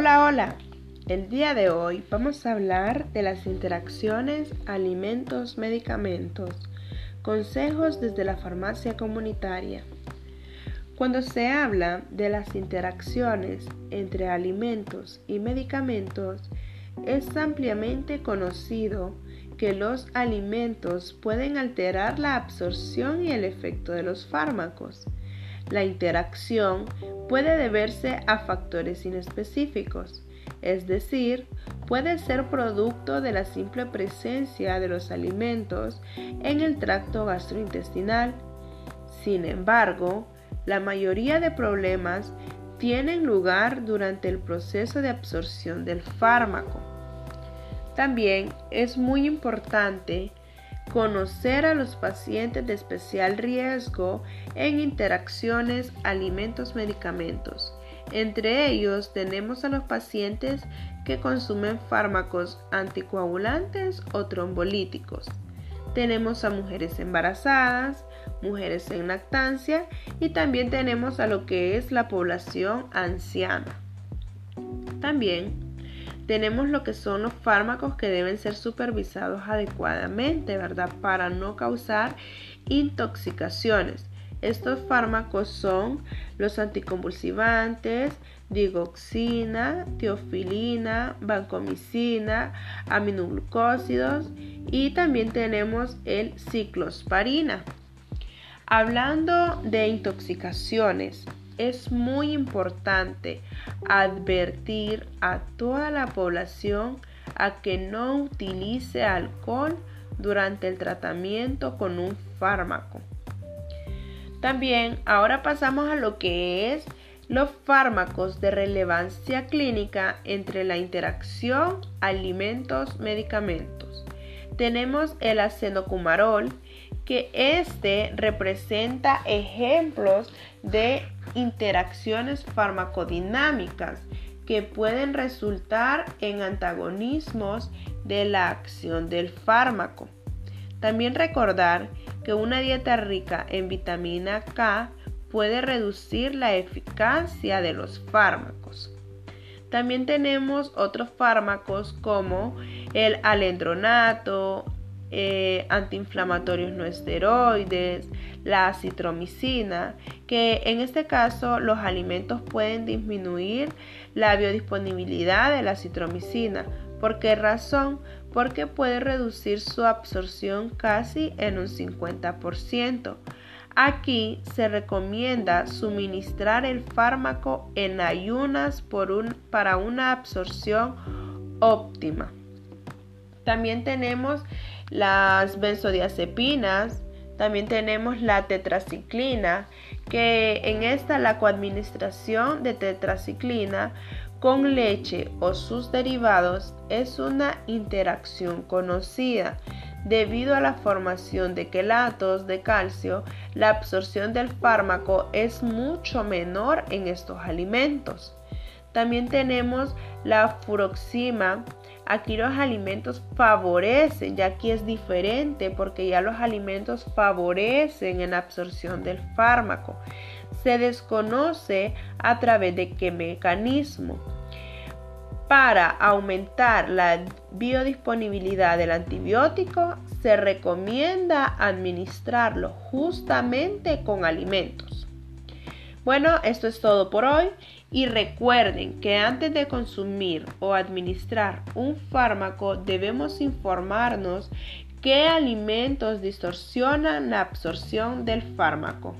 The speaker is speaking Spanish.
Hola, hola. El día de hoy vamos a hablar de las interacciones alimentos-medicamentos. Consejos desde la farmacia comunitaria. Cuando se habla de las interacciones entre alimentos y medicamentos, es ampliamente conocido que los alimentos pueden alterar la absorción y el efecto de los fármacos. La interacción puede deberse a factores inespecíficos, es decir, puede ser producto de la simple presencia de los alimentos en el tracto gastrointestinal. Sin embargo, la mayoría de problemas tienen lugar durante el proceso de absorción del fármaco. También es muy importante conocer a los pacientes de especial riesgo en interacciones alimentos-medicamentos. Entre ellos tenemos a los pacientes que consumen fármacos anticoagulantes o trombolíticos. Tenemos a mujeres embarazadas, mujeres en lactancia y también tenemos a lo que es la población anciana. También tenemos lo que son los fármacos que deben ser supervisados adecuadamente, ¿verdad? Para no causar intoxicaciones. Estos fármacos son los anticonvulsivantes, digoxina, teofilina, vancomicina, aminoglucósidos y también tenemos el ciclosporina. Hablando de intoxicaciones, es muy importante advertir a toda la población a que no utilice alcohol durante el tratamiento con un fármaco. También ahora pasamos a lo que es los fármacos de relevancia clínica entre la interacción alimentos-medicamentos. Tenemos el acenocumarol, que este representa ejemplos de interacciones farmacodinámicas que pueden resultar en antagonismos de la acción del fármaco. También recordar que una dieta rica en vitamina K puede reducir la eficacia de los fármacos. También tenemos otros fármacos como el alendronato, eh, antiinflamatorios no esteroides, la citromicina, que en este caso los alimentos pueden disminuir la biodisponibilidad de la citromicina. ¿Por qué razón? Porque puede reducir su absorción casi en un 50%. Aquí se recomienda suministrar el fármaco en ayunas para una absorción óptima. También tenemos las benzodiazepinas, también tenemos la tetraciclina, que en esta la coadministración de tetraciclina con leche o sus derivados es una interacción conocida. Debido a la formación de quelatos de calcio, la absorción del fármaco es mucho menor en estos alimentos. También tenemos la furoxima, Aquí los alimentos favorecen, ya aquí es diferente porque ya los alimentos favorecen en la absorción del fármaco. Se desconoce a través de qué mecanismo. Para aumentar la biodisponibilidad del antibiótico, se recomienda administrarlo justamente con alimentos. Bueno, esto es todo por hoy y recuerden que antes de consumir o administrar un fármaco debemos informarnos qué alimentos distorsionan la absorción del fármaco.